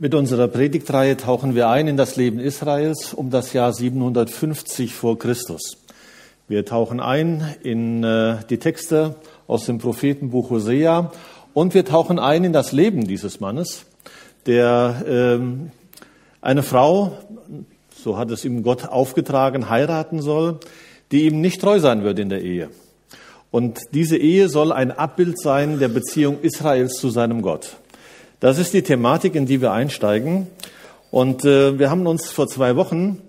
Mit unserer Predigtreihe tauchen wir ein in das Leben Israels um das Jahr 750 vor Christus. Wir tauchen ein in äh, die Texte aus dem Prophetenbuch Hosea und wir tauchen ein in das Leben dieses Mannes, der ähm, eine Frau, so hat es ihm Gott aufgetragen, heiraten soll, die ihm nicht treu sein wird in der Ehe. Und diese Ehe soll ein Abbild sein der Beziehung Israels zu seinem Gott. Das ist die Thematik, in die wir einsteigen. Und äh, wir haben uns vor zwei Wochen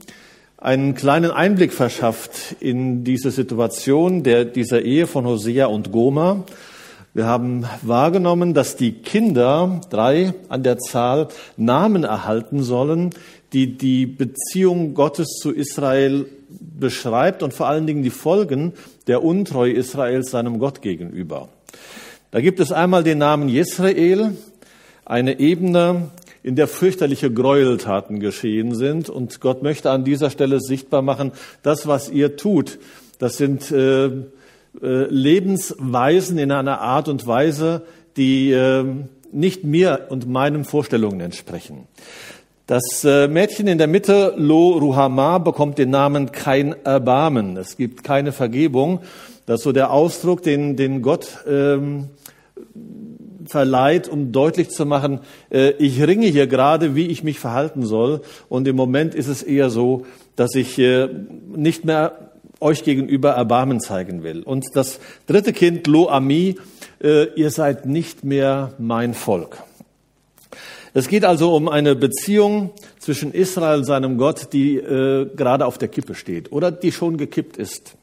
einen kleinen Einblick verschafft in diese Situation der, dieser Ehe von Hosea und Goma. Wir haben wahrgenommen, dass die Kinder, drei an der Zahl, Namen erhalten sollen, die die Beziehung Gottes zu Israel beschreibt und vor allen Dingen die Folgen der Untreue Israels seinem Gott gegenüber. Da gibt es einmal den Namen Jesrael, eine Ebene, in der fürchterliche Gräueltaten geschehen sind. Und Gott möchte an dieser Stelle sichtbar machen, das, was ihr tut, das sind äh, äh, Lebensweisen in einer Art und Weise, die äh, nicht mir und meinen Vorstellungen entsprechen. Das äh, Mädchen in der Mitte, Lo Ruhama, bekommt den Namen kein Erbarmen. Es gibt keine Vergebung. Das ist so der Ausdruck, den, den Gott ähm, verleiht, um deutlich zu machen, äh, ich ringe hier gerade, wie ich mich verhalten soll. Und im Moment ist es eher so, dass ich äh, nicht mehr euch gegenüber Erbarmen zeigen will. Und das dritte Kind, Lo Ami, äh, ihr seid nicht mehr mein Volk. Es geht also um eine Beziehung zwischen Israel und seinem Gott, die äh, gerade auf der Kippe steht oder die schon gekippt ist.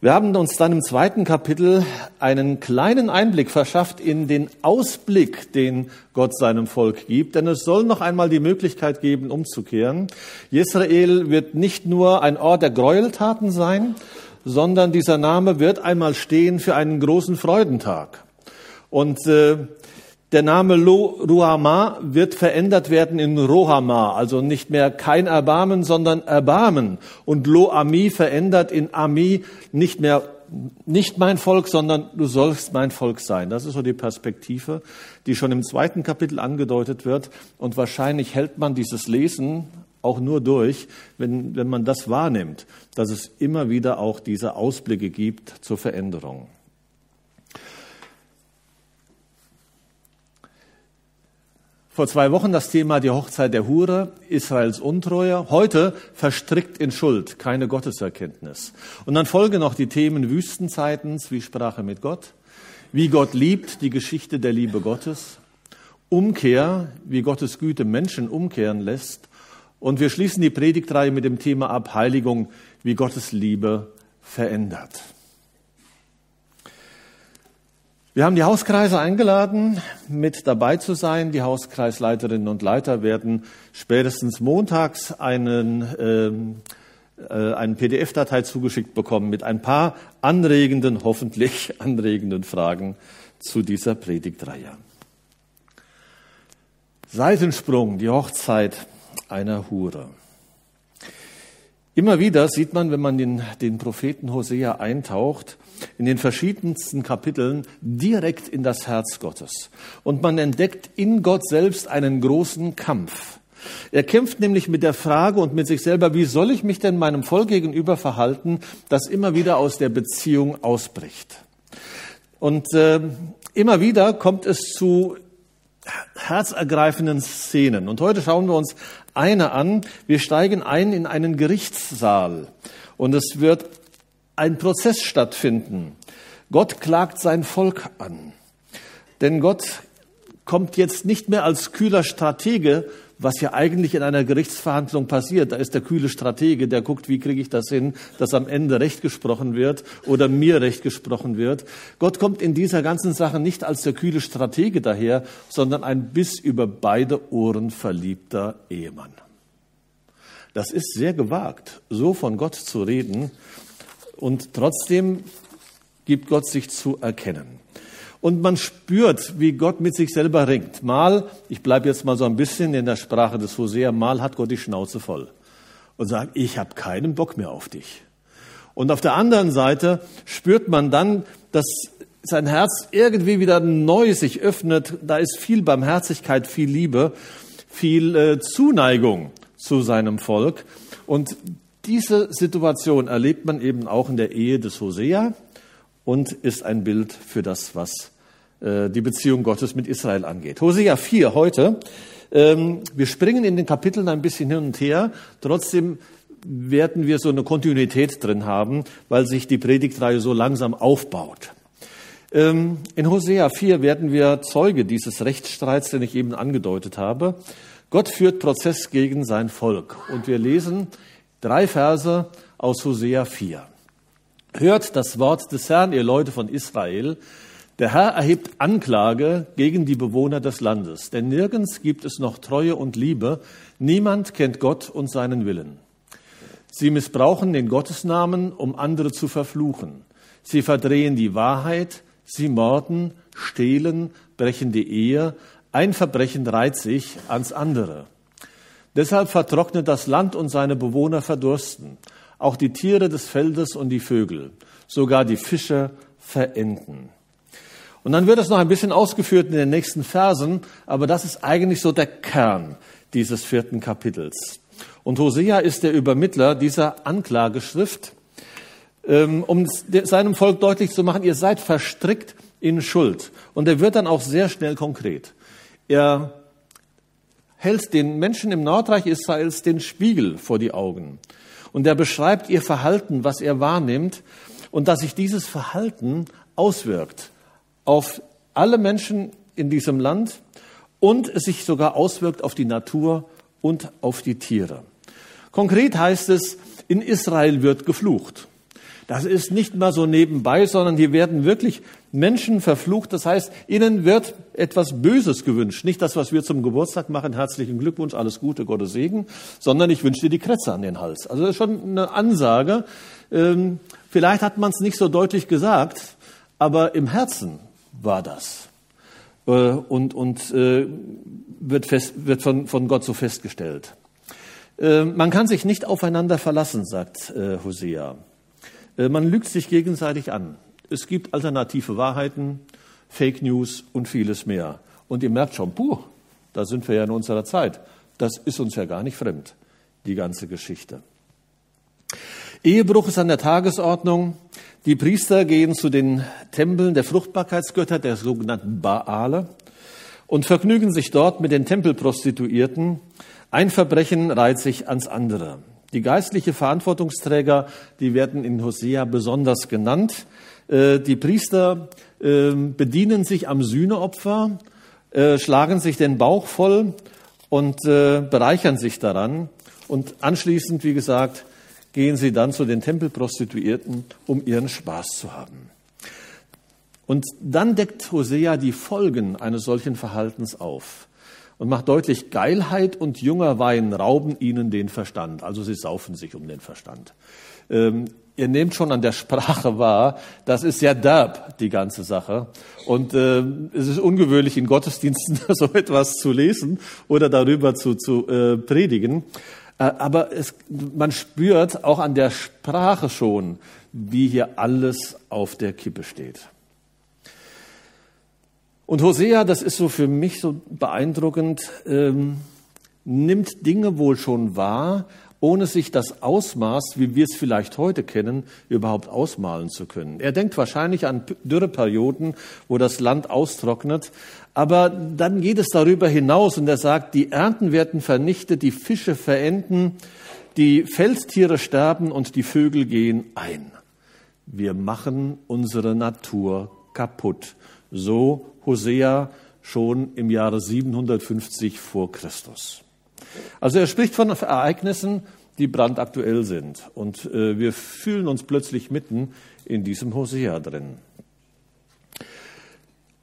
Wir haben uns dann im zweiten Kapitel einen kleinen Einblick verschafft in den Ausblick, den Gott seinem Volk gibt, denn es soll noch einmal die Möglichkeit geben, umzukehren. Israel wird nicht nur ein Ort der Gräueltaten sein, sondern dieser Name wird einmal stehen für einen großen Freudentag. Und äh, der Name Lo Ruhama wird verändert werden in Rohama, also nicht mehr kein Erbarmen, sondern Erbarmen. Und Lo Ami verändert in Ami nicht mehr nicht mein Volk, sondern du sollst mein Volk sein. Das ist so die Perspektive, die schon im zweiten Kapitel angedeutet wird. Und wahrscheinlich hält man dieses Lesen auch nur durch, wenn, wenn man das wahrnimmt, dass es immer wieder auch diese Ausblicke gibt zur Veränderung. Vor zwei Wochen das Thema die Hochzeit der Hure, Israels Untreue. Heute verstrickt in Schuld, keine Gotteserkenntnis. Und dann folgen noch die Themen Wüstenzeitens, wie Sprache mit Gott, wie Gott liebt, die Geschichte der Liebe Gottes, Umkehr, wie Gottes Güte Menschen umkehren lässt. Und wir schließen die Predigtreihe mit dem Thema ab Heiligung, wie Gottes Liebe verändert. Wir haben die Hauskreise eingeladen, mit dabei zu sein. Die Hauskreisleiterinnen und Leiter werden spätestens montags einen, ähm, äh, eine PDF-Datei zugeschickt bekommen mit ein paar anregenden, hoffentlich anregenden Fragen zu dieser Predigtreihe. Seitensprung, die Hochzeit einer Hure. Immer wieder sieht man, wenn man den, den Propheten Hosea eintaucht, in den verschiedensten Kapiteln direkt in das Herz Gottes. Und man entdeckt in Gott selbst einen großen Kampf. Er kämpft nämlich mit der Frage und mit sich selber, wie soll ich mich denn meinem Volk gegenüber verhalten, das immer wieder aus der Beziehung ausbricht. Und äh, immer wieder kommt es zu herzergreifenden Szenen. Und heute schauen wir uns eine an. Wir steigen ein in einen Gerichtssaal. Und es wird ein Prozess stattfinden. Gott klagt sein Volk an. Denn Gott kommt jetzt nicht mehr als kühler Stratege, was ja eigentlich in einer Gerichtsverhandlung passiert. Da ist der kühle Stratege, der guckt, wie kriege ich das hin, dass am Ende Recht gesprochen wird oder mir Recht gesprochen wird. Gott kommt in dieser ganzen Sache nicht als der kühle Stratege daher, sondern ein bis über beide Ohren verliebter Ehemann. Das ist sehr gewagt, so von Gott zu reden. Und trotzdem gibt Gott sich zu erkennen. Und man spürt, wie Gott mit sich selber ringt. Mal, ich bleibe jetzt mal so ein bisschen in der Sprache des Hosea, mal hat Gott die Schnauze voll und sagt, ich habe keinen Bock mehr auf dich. Und auf der anderen Seite spürt man dann, dass sein Herz irgendwie wieder neu sich öffnet. Da ist viel Barmherzigkeit, viel Liebe. viel äh, Zuneigung zu seinem Volk. Und diese Situation erlebt man eben auch in der Ehe des Hosea und ist ein Bild für das, was äh, die Beziehung Gottes mit Israel angeht. Hosea 4 heute. Ähm, wir springen in den Kapiteln ein bisschen hin und her. Trotzdem werden wir so eine Kontinuität drin haben, weil sich die Predigtreihe so langsam aufbaut. Ähm, in Hosea 4 werden wir Zeuge dieses Rechtsstreits, den ich eben angedeutet habe. Gott führt Prozess gegen sein Volk. Und wir lesen drei Verse aus Hosea 4. Hört das Wort des Herrn, ihr Leute von Israel. Der Herr erhebt Anklage gegen die Bewohner des Landes, denn nirgends gibt es noch Treue und Liebe, niemand kennt Gott und seinen Willen. Sie missbrauchen den Gottesnamen, um andere zu verfluchen. Sie verdrehen die Wahrheit, sie morden, stehlen, brechen die Ehe, ein Verbrechen reiht sich ans andere. Deshalb vertrocknet das Land und seine Bewohner verdursten, auch die Tiere des Feldes und die Vögel, sogar die Fische verenden. Und dann wird es noch ein bisschen ausgeführt in den nächsten Versen, aber das ist eigentlich so der Kern dieses vierten Kapitels. Und Hosea ist der Übermittler dieser Anklageschrift, ähm, um seinem Volk deutlich zu machen, ihr seid verstrickt in Schuld. Und er wird dann auch sehr schnell konkret. Er hält den Menschen im Nordreich Israels den Spiegel vor die Augen. Und er beschreibt ihr Verhalten, was er wahrnimmt, und dass sich dieses Verhalten auswirkt auf alle Menschen in diesem Land und es sich sogar auswirkt auf die Natur und auf die Tiere. Konkret heißt es, in Israel wird geflucht. Das ist nicht mal so nebenbei, sondern hier werden wirklich Menschen verflucht. Das heißt, ihnen wird etwas Böses gewünscht. Nicht das, was wir zum Geburtstag machen, herzlichen Glückwunsch, alles Gute, Gottes Segen, sondern ich wünsche dir die Kretze an den Hals. Also das ist schon eine Ansage. Ähm, vielleicht hat man es nicht so deutlich gesagt, aber im Herzen war das. Äh, und, und äh, wird, fest, wird von, von Gott so festgestellt. Äh, man kann sich nicht aufeinander verlassen, sagt Hosea. Man lügt sich gegenseitig an. Es gibt alternative Wahrheiten, Fake News und vieles mehr. Und ihr merkt schon, puh, da sind wir ja in unserer Zeit. Das ist uns ja gar nicht fremd, die ganze Geschichte. Ehebruch ist an der Tagesordnung. Die Priester gehen zu den Tempeln der Fruchtbarkeitsgötter, der sogenannten Baale, und vergnügen sich dort mit den Tempelprostituierten. Ein Verbrechen reiht sich ans andere. Die geistliche Verantwortungsträger, die werden in Hosea besonders genannt. Äh, die Priester ähm, bedienen sich am Sühneopfer, äh, schlagen sich den Bauch voll und äh, bereichern sich daran. Und anschließend, wie gesagt, gehen sie dann zu den Tempelprostituierten, um ihren Spaß zu haben. Und dann deckt Hosea die Folgen eines solchen Verhaltens auf und macht deutlich, Geilheit und junger Wein rauben ihnen den Verstand. Also sie saufen sich um den Verstand. Ähm, ihr nehmt schon an der Sprache wahr, das ist ja derb, die ganze Sache. Und äh, es ist ungewöhnlich, in Gottesdiensten so etwas zu lesen oder darüber zu, zu äh, predigen. Äh, aber es, man spürt auch an der Sprache schon, wie hier alles auf der Kippe steht. Und Hosea, das ist so für mich so beeindruckend, ähm, nimmt Dinge wohl schon wahr, ohne sich das Ausmaß, wie wir es vielleicht heute kennen, überhaupt ausmalen zu können. Er denkt wahrscheinlich an Dürreperioden, wo das Land austrocknet, aber dann geht es darüber hinaus und er sagt, die Ernten werden vernichtet, die Fische verenden, die Feldtiere sterben und die Vögel gehen ein. Wir machen unsere Natur kaputt. So Hosea schon im Jahre 750 vor Christus. Also er spricht von Ereignissen, die brandaktuell sind. Und äh, wir fühlen uns plötzlich mitten in diesem Hosea drin.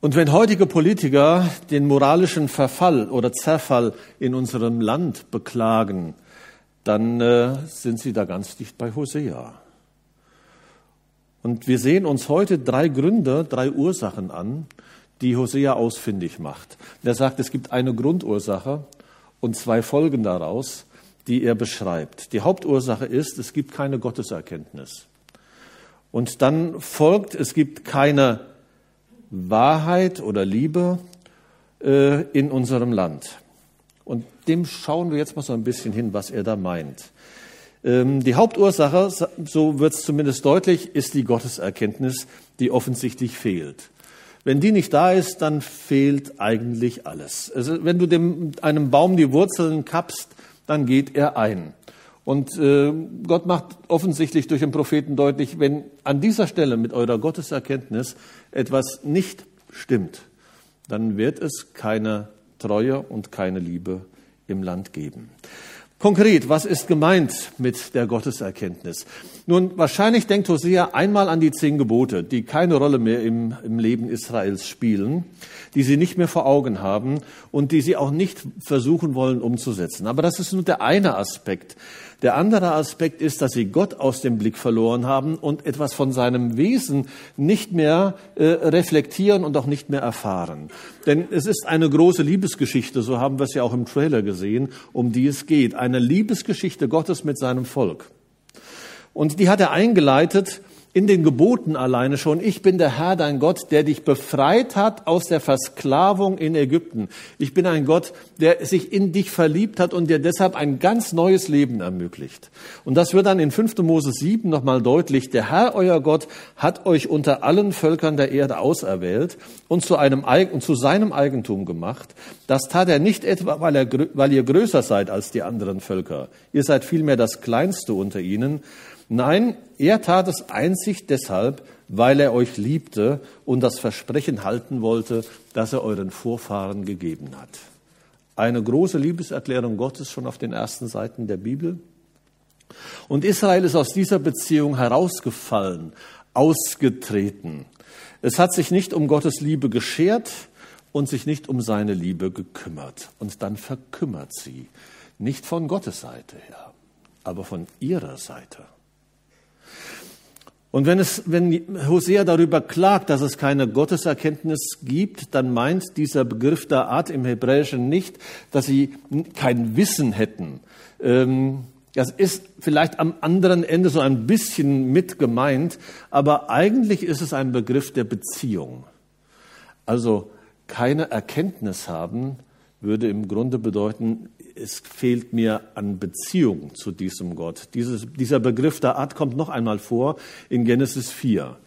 Und wenn heutige Politiker den moralischen Verfall oder Zerfall in unserem Land beklagen, dann äh, sind sie da ganz dicht bei Hosea. Und wir sehen uns heute drei Gründe, drei Ursachen an, die Hosea ausfindig macht. Er sagt, es gibt eine Grundursache und zwei Folgen daraus, die er beschreibt. Die Hauptursache ist, es gibt keine Gotteserkenntnis. Und dann folgt, es gibt keine Wahrheit oder Liebe äh, in unserem Land. Und dem schauen wir jetzt mal so ein bisschen hin, was er da meint. Ähm, die Hauptursache, so wird es zumindest deutlich, ist die Gotteserkenntnis, die offensichtlich fehlt. Wenn die nicht da ist, dann fehlt eigentlich alles. Also wenn du dem, einem Baum die Wurzeln kappst, dann geht er ein. Und äh, Gott macht offensichtlich durch den Propheten deutlich, wenn an dieser Stelle mit eurer Gotteserkenntnis etwas nicht stimmt, dann wird es keine Treue und keine Liebe im Land geben. Konkret, was ist gemeint mit der Gotteserkenntnis? Nun, wahrscheinlich denkt Hosea einmal an die zehn Gebote, die keine Rolle mehr im, im, Leben Israels spielen, die sie nicht mehr vor Augen haben und die sie auch nicht versuchen wollen umzusetzen. Aber das ist nur der eine Aspekt. Der andere Aspekt ist, dass sie Gott aus dem Blick verloren haben und etwas von seinem Wesen nicht mehr äh, reflektieren und auch nicht mehr erfahren. Denn es ist eine große Liebesgeschichte, so haben wir es ja auch im Trailer gesehen, um die es geht. Eine Liebesgeschichte Gottes mit seinem Volk. Und die hat er eingeleitet in den Geboten alleine schon, ich bin der Herr, dein Gott, der dich befreit hat aus der Versklavung in Ägypten. Ich bin ein Gott, der sich in dich verliebt hat und dir deshalb ein ganz neues Leben ermöglicht. Und das wird dann in 5. Mose 7 nochmal deutlich. Der Herr, euer Gott, hat euch unter allen Völkern der Erde auserwählt und zu, einem, und zu seinem Eigentum gemacht. Das tat er nicht etwa, weil, er, weil ihr größer seid als die anderen Völker. Ihr seid vielmehr das Kleinste unter ihnen Nein, er tat es einzig deshalb, weil er euch liebte und das Versprechen halten wollte, das er euren Vorfahren gegeben hat. Eine große Liebeserklärung Gottes schon auf den ersten Seiten der Bibel. Und Israel ist aus dieser Beziehung herausgefallen, ausgetreten. Es hat sich nicht um Gottes Liebe geschert und sich nicht um seine Liebe gekümmert. Und dann verkümmert sie. Nicht von Gottes Seite her, aber von ihrer Seite. Und wenn, es, wenn Hosea darüber klagt, dass es keine Gotteserkenntnis gibt, dann meint dieser Begriff der Art im Hebräischen nicht, dass sie kein Wissen hätten. Ähm, das ist vielleicht am anderen Ende so ein bisschen mit gemeint, aber eigentlich ist es ein Begriff der Beziehung. Also keine Erkenntnis haben würde im Grunde bedeuten, es fehlt mir an Beziehung zu diesem Gott. Dieses, dieser Begriff der Art kommt noch einmal vor in Genesis 4.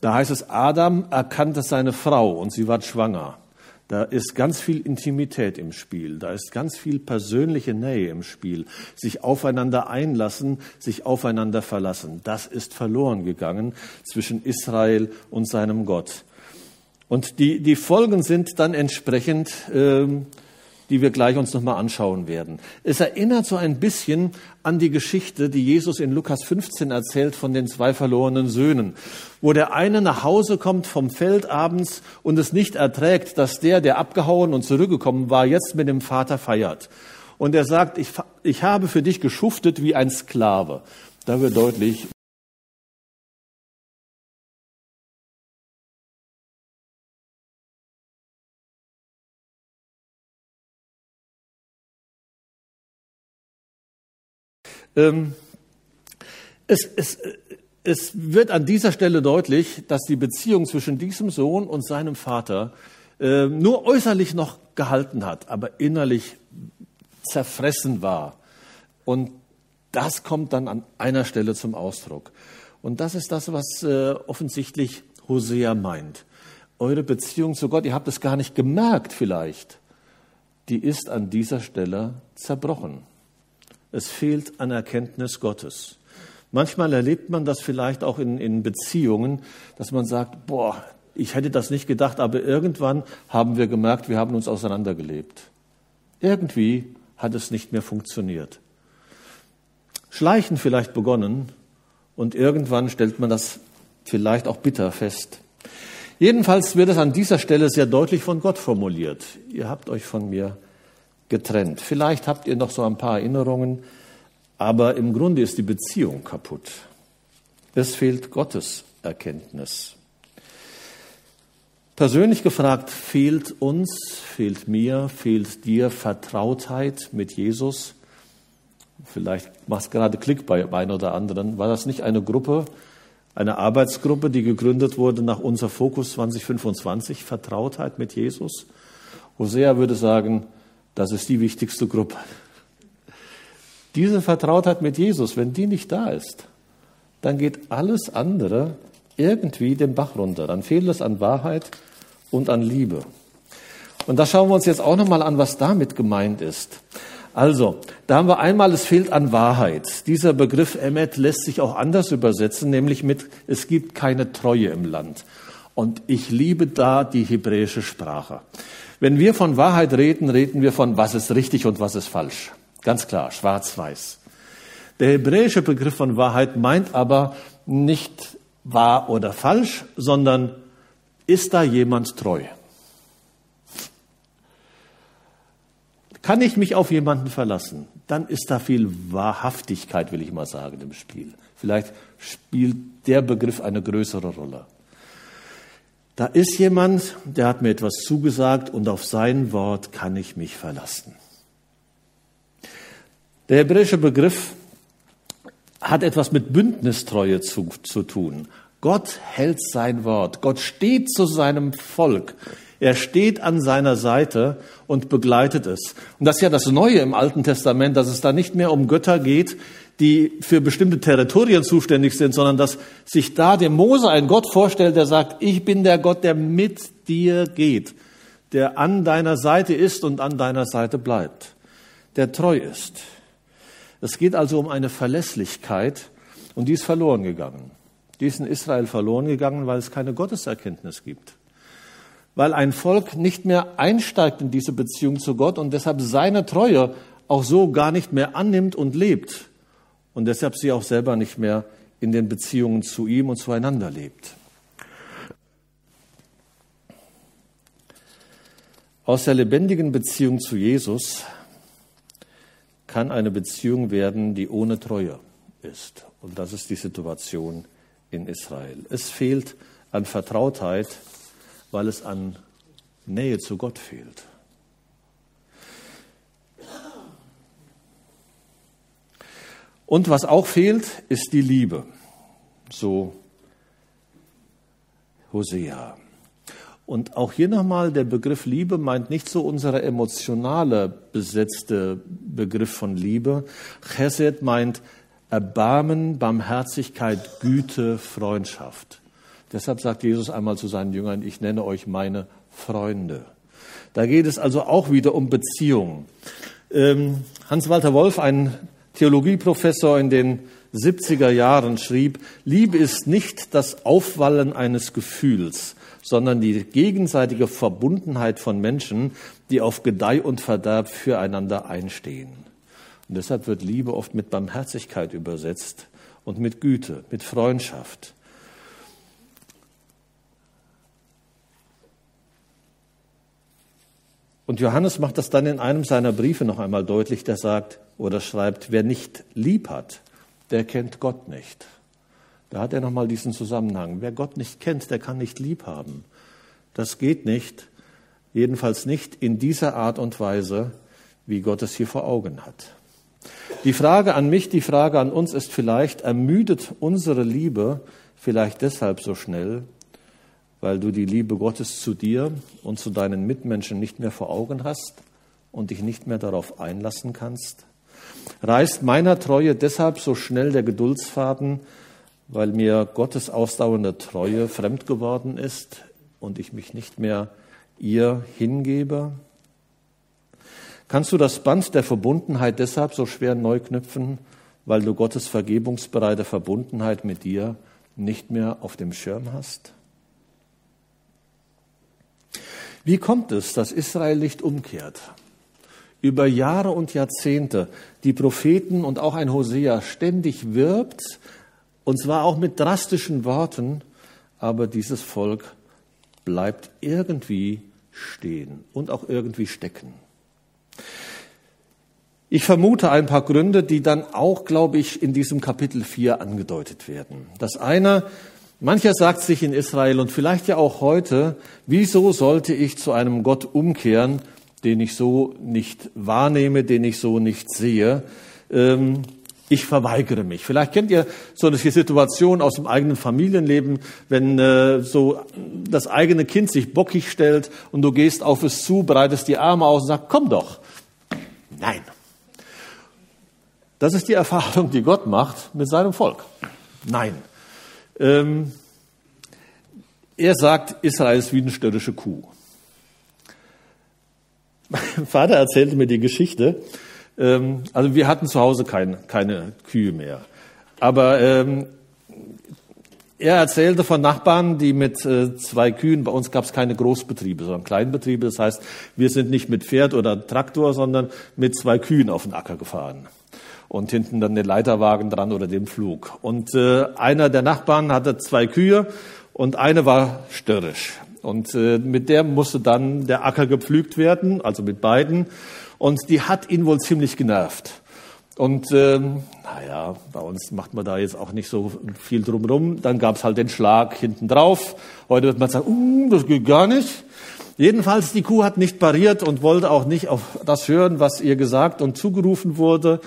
Da heißt es, Adam erkannte seine Frau und sie war schwanger. Da ist ganz viel Intimität im Spiel, da ist ganz viel persönliche Nähe im Spiel, sich aufeinander einlassen, sich aufeinander verlassen. Das ist verloren gegangen zwischen Israel und seinem Gott. Und die, die Folgen sind dann entsprechend ähm, die wir gleich uns nochmal anschauen werden. Es erinnert so ein bisschen an die Geschichte, die Jesus in Lukas 15 erzählt von den zwei verlorenen Söhnen, wo der eine nach Hause kommt vom Feld abends und es nicht erträgt, dass der, der abgehauen und zurückgekommen war, jetzt mit dem Vater feiert. Und er sagt, ich, ich habe für dich geschuftet wie ein Sklave. Da wird deutlich, es, es, es wird an dieser Stelle deutlich, dass die Beziehung zwischen diesem Sohn und seinem Vater äh, nur äußerlich noch gehalten hat, aber innerlich zerfressen war. Und das kommt dann an einer Stelle zum Ausdruck. Und das ist das, was äh, offensichtlich Hosea meint. Eure Beziehung zu Gott, ihr habt es gar nicht gemerkt vielleicht, die ist an dieser Stelle zerbrochen. Es fehlt an Erkenntnis Gottes. Manchmal erlebt man das vielleicht auch in, in Beziehungen, dass man sagt, boah, ich hätte das nicht gedacht, aber irgendwann haben wir gemerkt, wir haben uns auseinandergelebt. Irgendwie hat es nicht mehr funktioniert. Schleichen vielleicht begonnen und irgendwann stellt man das vielleicht auch bitter fest. Jedenfalls wird es an dieser Stelle sehr deutlich von Gott formuliert. Ihr habt euch von mir getrennt. Vielleicht habt ihr noch so ein paar Erinnerungen, aber im Grunde ist die Beziehung kaputt. Es fehlt Gottes Erkenntnis. Persönlich gefragt, fehlt uns, fehlt mir, fehlt dir Vertrautheit mit Jesus? Vielleicht machst gerade Klick bei einem oder anderen. War das nicht eine Gruppe, eine Arbeitsgruppe, die gegründet wurde nach unser Fokus 2025, Vertrautheit mit Jesus? Hosea würde sagen, Das ist die wichtigste Gruppe. Diese Vertrautheit mit Jesus, wenn die nicht da ist, dann geht alles andere irgendwie den Bach runter. Dann fehlt es an Wahrheit und an Liebe. Und da schauen wir uns jetzt auch nochmal an, was damit gemeint ist. Also, da haben wir einmal, es fehlt an Wahrheit. Dieser Begriff Emmet lässt sich auch anders übersetzen, nämlich mit, es gibt keine Treue im Land. Und ich liebe da die hebräische Sprache. Wenn wir von Wahrheit reden, reden wir von, was ist richtig und was ist falsch. Ganz klar, schwarz-weiß. Der hebräische Begriff von Wahrheit meint aber nicht wahr oder falsch, sondern ist da jemand treu? Kann ich mich auf jemanden verlassen? Dann ist da viel Wahrhaftigkeit, will ich mal sagen, im Spiel. Vielleicht spielt der Begriff eine größere Rolle. Da ist jemand, der hat mir etwas zugesagt und auf sein Wort kann ich mich verlassen. Der hebräische Begriff hat etwas mit Bündnistreue zu, zu tun. Gott hält sein Wort. Gott steht zu seinem Volk. Er steht an seiner Seite und begleitet es. Und das ist ja das Neue im Alten Testament, dass es da nicht mehr um Götter geht, die für bestimmte Territorien zuständig sind, sondern dass sich da dem Mose ein Gott vorstellt, der sagt, ich bin der Gott, der mit dir geht, der an deiner Seite ist und an deiner Seite bleibt, der treu ist. Es geht also um eine Verlässlichkeit und die ist verloren gegangen. Die ist in Israel verloren gegangen, weil es keine Gotteserkenntnis gibt. Weil ein Volk nicht mehr einsteigt in diese Beziehung zu Gott und deshalb seine Treue auch so gar nicht mehr annimmt und lebt. Und deshalb sie auch selber nicht mehr in den Beziehungen zu ihm und zueinander lebt. Aus der lebendigen Beziehung zu Jesus kann eine Beziehung werden, die ohne Treue ist. Und das ist die Situation in Israel. Es fehlt an Vertrautheit, weil es an Nähe zu Gott fehlt. Und was auch fehlt, ist die Liebe. So Hosea. Und auch hier nochmal, der Begriff Liebe meint nicht so unsere emotionale besetzte Begriff von Liebe. Chesed meint Erbarmen, Barmherzigkeit, Güte, Freundschaft. Deshalb sagt Jesus einmal zu seinen Jüngern, ich nenne euch meine Freunde. Da geht es also auch wieder um Beziehungen. Ähm, Hans-Walter Wolf, ein Theologieprofessor in den 70er Jahren, schrieb, Liebe ist nicht das Aufwallen eines Gefühls, sondern die gegenseitige Verbundenheit von Menschen, die auf Gedeih und Verderb füreinander einstehen. Und deshalb wird Liebe oft mit Barmherzigkeit übersetzt und mit Güte, mit Freundschaft. Und Johannes macht das dann in einem seiner Briefe noch einmal deutlich, der sagt oder schreibt, wer nicht lieb hat, der kennt Gott nicht. Da hat er nochmal diesen Zusammenhang. Wer Gott nicht kennt, der kann nicht lieb haben. Das geht nicht, jedenfalls nicht in dieser Art und Weise, wie Gott es hier vor Augen hat. Die Frage an mich, die Frage an uns ist vielleicht, ermüdet unsere Liebe vielleicht deshalb so schnell, weil du die Liebe Gottes zu dir und zu deinen Mitmenschen nicht mehr vor Augen hast und dich nicht mehr darauf einlassen kannst? Reißt meiner Treue deshalb so schnell der Geduldsfaden, weil mir Gottes ausdauernde Treue fremd geworden ist und ich mich nicht mehr ihr hingebe? Kannst du das Band der Verbundenheit deshalb so schwer neu knüpfen, weil du Gottes vergebungsbereite Verbundenheit mit dir nicht mehr auf dem Schirm hast? Wie kommt es, dass Israel nicht umkehrt? Über Jahre und Jahrzehnte die Propheten und auch ein Hosea ständig wirbt, und zwar auch mit drastischen Worten, aber dieses Volk bleibt irgendwie stehen und auch irgendwie stecken. Ich vermute ein paar Gründe, die dann auch, glaube ich, in diesem Kapitel 4 angedeutet werden. Das eine, mancher sagt sich in Israel und vielleicht ja auch heute, wieso sollte ich zu einem Gott umkehren, den ich so nicht wahrnehme, den ich so nicht sehe? Ähm, ich verweigere mich. Vielleicht kennt ihr so eine Situation aus dem eigenen Familienleben, wenn äh, so das eigene Kind sich bockig stellt und du gehst auf es zu, breitest die Arme aus und sagst, komm doch, Nein. Das ist die Erfahrung, die Gott macht mit seinem Volk. Nein. Ähm, er sagt, Israel ist wie eine störrische Kuh. Mein Vater erzählte mir die Geschichte. Ähm, also wir hatten zu Hause kein, keine Kühe mehr. Aber ähm, er erzählte von Nachbarn, die mit äh, zwei Kühen, bei uns gab es keine Großbetriebe, sondern Kleinbetriebe. Das heißt, wir sind nicht mit Pferd oder Traktor, sondern mit zwei Kühen auf den Acker gefahren. Und hinten dann den Leiterwagen dran oder den Flug. Und äh, einer der Nachbarn hatte zwei Kühe und eine war störrisch. Und äh, mit der musste dann der Acker gepflügt werden, also mit beiden. Und die hat ihn wohl ziemlich genervt. Und ähm, naja, bei uns macht man da jetzt auch nicht so viel drumherum. Dann gab's halt den Schlag hinten drauf. Heute wird man sagen, uh, das geht gar nicht. Jedenfalls, die Kuh hat nicht pariert und wollte auch nicht auf das hören, was ihr gesagt und zugerufen wurde.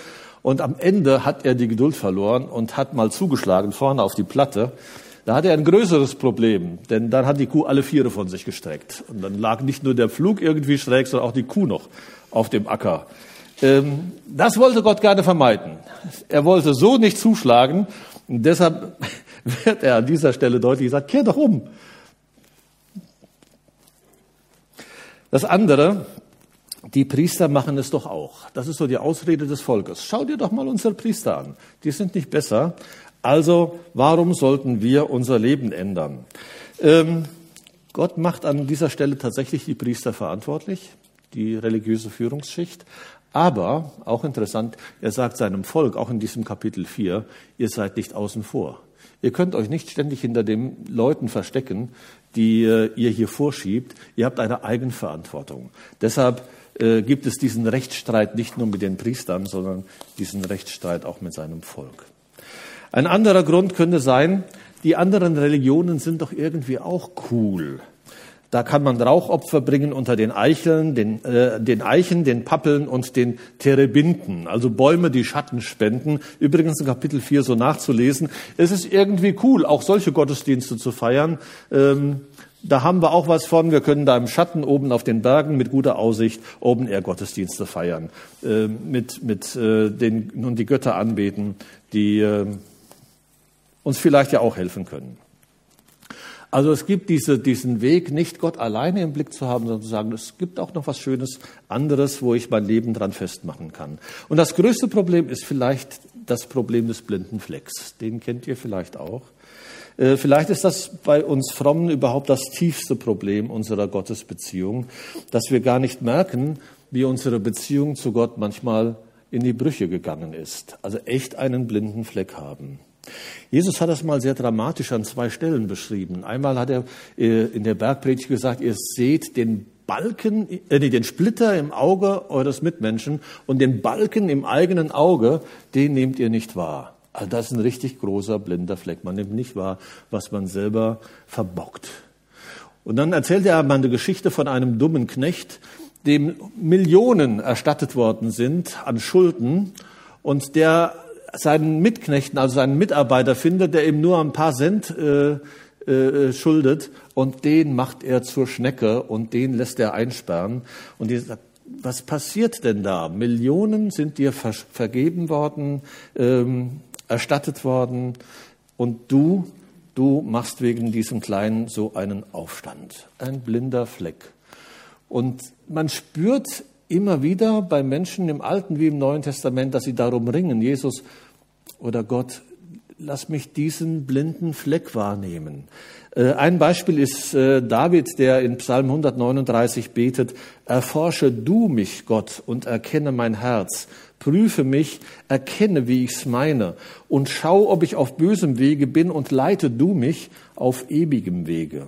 Und am Ende hat er die Geduld verloren und hat mal zugeschlagen vorne auf die Platte. Da hatte er ein größeres Problem, denn dann hat die Kuh alle Viere von sich gestreckt. Und dann lag nicht nur der Flug irgendwie schräg, sondern auch die Kuh noch auf dem Acker. Ähm, das wollte Gott gerne vermeiden. Er wollte so nicht zuschlagen. Und deshalb wird er an dieser Stelle deutlich gesagt, kehr doch um. Das andere, die Priester machen es doch auch. Das ist so die Ausrede des Volkes. Schau dir doch mal unsere Priester an. Die sind nicht besser. Also warum sollten wir unser Leben ändern? Ähm, Gott macht an dieser Stelle tatsächlich die Priester verantwortlich, die religiöse Führungsschicht. Aber, auch interessant, er sagt seinem Volk, auch in diesem Kapitel 4, ihr seid nicht außen vor. Ihr könnt euch nicht ständig hinter den Leuten verstecken, die äh, ihr hier vorschiebt. Ihr habt eine Eigenverantwortung. Deshalb äh, gibt es diesen Rechtsstreit nicht nur mit den Priestern, sondern diesen Rechtsstreit auch mit seinem Volk. Ein anderer Grund könnte sein, die anderen Religionen sind doch irgendwie auch cool. Da kann man Rauchopfer bringen unter den Eicheln, den, äh, den Eichen, den Pappeln und den Terebinten, also Bäume, die Schatten spenden. Übrigens in Kapitel 4 so nachzulesen. Es ist irgendwie cool, auch solche Gottesdienste zu feiern. Ähm, da haben wir auch was von. Wir können da im Schatten oben auf den Bergen mit guter Aussicht Open Air Gottesdienste feiern, äh, mit mit äh, den nun die Götter anbeten, die äh, uns vielleicht ja auch helfen können. Also es gibt diese, diesen Weg, nicht Gott alleine im Blick zu haben, sondern zu sagen, es gibt auch noch was Schönes anderes, wo ich mein Leben dran festmachen kann. Und das größte Problem ist vielleicht das Problem des blinden Flecks. Den kennt ihr vielleicht auch. Äh, vielleicht ist das bei uns Frommen überhaupt das tiefste Problem unserer Gottesbeziehung, dass wir gar nicht merken, wie unsere Beziehung zu Gott manchmal in die Brüche gegangen ist. Also echt einen blinden Fleck haben. Jesus hat das mal sehr dramatisch an zwei Stellen beschrieben. Einmal hat er äh, in der Bergpredigt gesagt, ihr seht den Balken, äh, nee, den Splitter im Auge eures Mitmenschen und den Balken im eigenen Auge, den nehmt ihr nicht wahr. Also das ist ein richtig großer blinder Fleck. Man nimmt nicht wahr, was man selber verbockt. Und dann erzählt er mal eine Geschichte von einem dummen Knecht, dem Millionen erstattet worden sind an Schulden und der seinen Mitknechten, also seinen Mitarbeiter findet, der ihm nur ein paar Cent äh, äh, schuldet und den macht er zur Schnecke und den lässt er einsperren. Und die sagt, was passiert denn da? Millionen sind dir ver vergeben worden, ähm, erstattet worden und du, du machst wegen diesem Kleinen so einen Aufstand. Ein blinder Fleck. Und man spürt immer wieder bei Menschen im Alten wie im Neuen Testament, dass sie darum ringen, Jesus oder Gott, lass mich diesen blinden Fleck wahrnehmen. Äh, ein Beispiel ist äh, David, der in Psalm 139 betet, erforsche du mich, Gott, und erkenne mein Herz. Prüfe mich, erkenne, wie ich's meine, und schau, ob ich auf bösem Wege bin, und leite du mich auf ewigem Wege.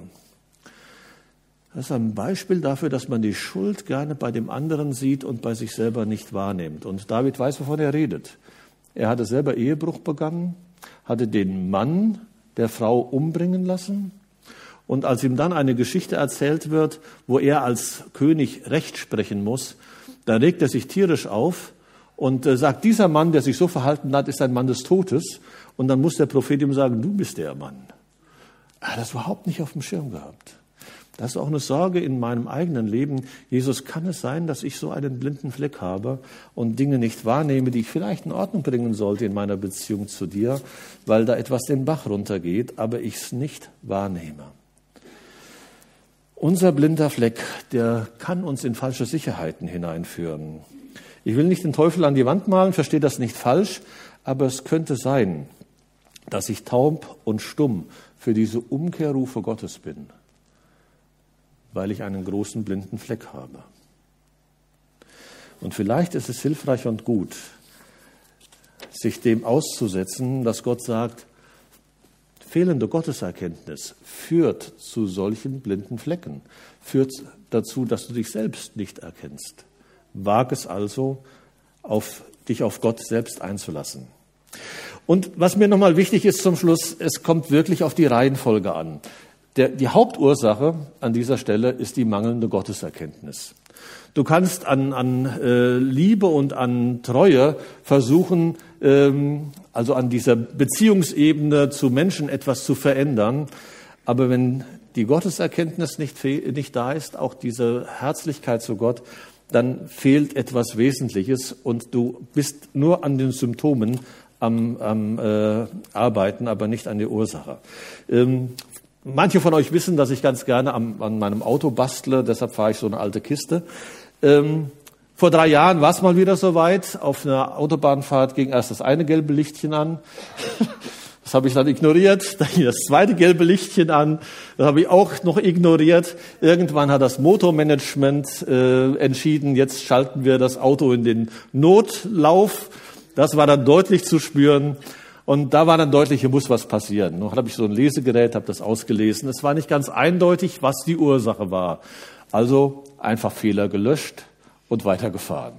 Das ist ein Beispiel dafür, dass man die Schuld gerne bei dem anderen sieht und bei sich selber nicht wahrnimmt. Und David weiß, wovon er redet. Er hatte selber Ehebruch begangen, hatte den Mann der Frau umbringen lassen. Und als ihm dann eine Geschichte erzählt wird, wo er als König Recht sprechen muss, da regt er sich tierisch auf und äh, sagt, dieser Mann, der sich so verhalten hat, ist ein Mann des Todes. Und dann muss der Prophet ihm sagen, du bist der Mann. Er hat das überhaupt nicht auf dem Schirm gehabt. Das ist auch eine Sorge in meinem eigenen Leben. Jesus, kann es sein, dass ich so einen blinden Fleck habe und Dinge nicht wahrnehme, die ich vielleicht in Ordnung bringen sollte in meiner Beziehung zu dir, weil da etwas den Bach runtergeht, aber ich es nicht wahrnehme? Unser blinder Fleck, der kann uns in falsche Sicherheiten hineinführen. Ich will nicht den Teufel an die Wand malen, verstehe das nicht falsch, aber es könnte sein, dass ich taub und stumm für diese Umkehrrufe Gottes bin weil ich einen großen blinden Fleck habe. Und vielleicht ist es hilfreich und gut, sich dem auszusetzen, dass Gott sagt, fehlende Gotteserkenntnis führt zu solchen blinden Flecken, führt dazu, dass du dich selbst nicht erkennst. Wag es also, auf, dich auf Gott selbst einzulassen. Und was mir nochmal wichtig ist zum Schluss, es kommt wirklich auf die Reihenfolge an. Der, die Hauptursache an dieser Stelle ist die mangelnde Gotteserkenntnis. Du kannst an, an äh, Liebe und an Treue versuchen, ähm, also an dieser Beziehungsebene zu Menschen etwas zu verändern. Aber wenn die Gotteserkenntnis nicht, nicht da ist, auch diese Herzlichkeit zu Gott, dann fehlt etwas Wesentliches und du bist nur an den Symptomen am, am äh, Arbeiten, aber nicht an der Ursache. Ähm, Manche von euch wissen, dass ich ganz gerne am, an meinem Auto bastle, deshalb fahre ich so eine alte Kiste. Ähm, vor drei Jahren war es mal wieder soweit. Auf einer Autobahnfahrt ging erst das eine gelbe Lichtchen an. Das habe ich dann ignoriert. Dann ging das zweite gelbe Lichtchen an. Das habe ich auch noch ignoriert. Irgendwann hat das Motormanagement äh, entschieden, jetzt schalten wir das Auto in den Notlauf. Das war dann deutlich zu spüren. Und da war dann deutlich, hier muss was passieren. Noch habe ich so ein Lesegerät, habe das ausgelesen. Es war nicht ganz eindeutig, was die Ursache war. Also einfach Fehler gelöscht und weitergefahren.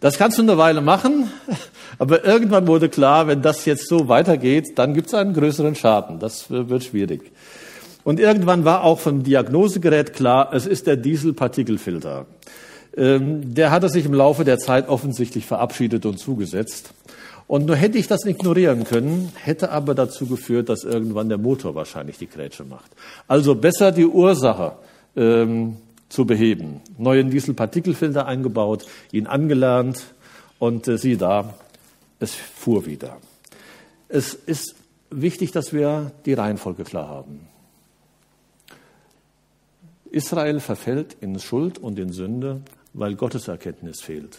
Das kannst du eine Weile machen, aber irgendwann wurde klar, wenn das jetzt so weitergeht, dann gibt es einen größeren Schaden. Das wird schwierig. Und irgendwann war auch vom Diagnosegerät klar, es ist der Dieselpartikelfilter. Ähm, der hatte sich im Laufe der Zeit offensichtlich verabschiedet und zugesetzt. Und nur hätte ich das ignorieren können, hätte aber dazu geführt, dass irgendwann der Motor wahrscheinlich die Grätsche macht. Also besser die Ursache ähm, zu beheben. Neuen Dieselpartikelfilter eingebaut, ihn angelernt und äh, sieh da, es fuhr wieder. Es ist wichtig, dass wir die Reihenfolge klar haben. Israel verfällt in Schuld und in Sünde, weil Gottes Erkenntnis fehlt.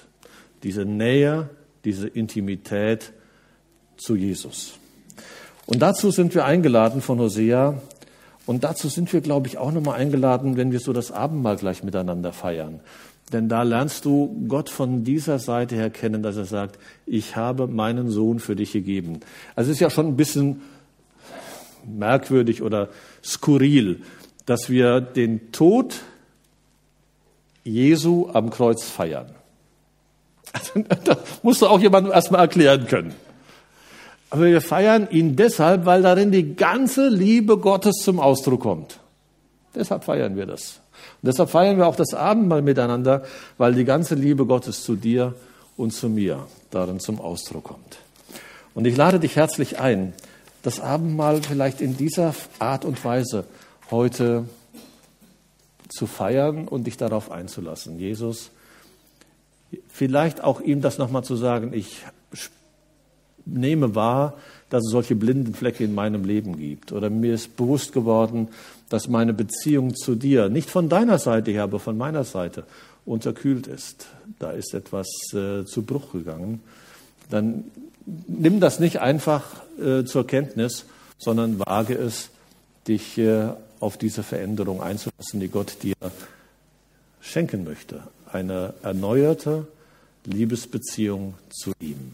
Diese Nähe diese Intimität zu Jesus. Und dazu sind wir eingeladen von Hosea. Und dazu sind wir, glaube ich, auch nochmal eingeladen, wenn wir so das Abendmahl gleich miteinander feiern. Denn da lernst du Gott von dieser Seite her kennen, dass er sagt, ich habe meinen Sohn für dich gegeben. Also es ist ja schon ein bisschen merkwürdig oder skurril, dass wir den Tod Jesu am Kreuz feiern. Das musst du auch jemandem erstmal erklären können. Aber wir feiern ihn deshalb, weil darin die ganze Liebe Gottes zum Ausdruck kommt. Deshalb feiern wir das. Und deshalb feiern wir auch das Abendmahl miteinander, weil die ganze Liebe Gottes zu dir und zu mir darin zum Ausdruck kommt. Und ich lade dich herzlich ein, das Abendmahl vielleicht in dieser Art und Weise heute zu feiern und dich darauf einzulassen. Jesus, vielleicht auch ihm das nochmal zu sagen, ich nehme wahr, dass es solche blinden Flecke in meinem Leben gibt. Oder mir ist bewusst geworden, dass meine Beziehung zu dir nicht von deiner Seite her, aber von meiner Seite unterkühlt ist. Da ist etwas äh, zu Bruch gegangen. Dann nimm das nicht einfach äh, zur Kenntnis, sondern wage es, dich äh, auf diese Veränderung einzulassen, die Gott dir schenken möchte eine erneuerte Liebesbeziehung zu ihm.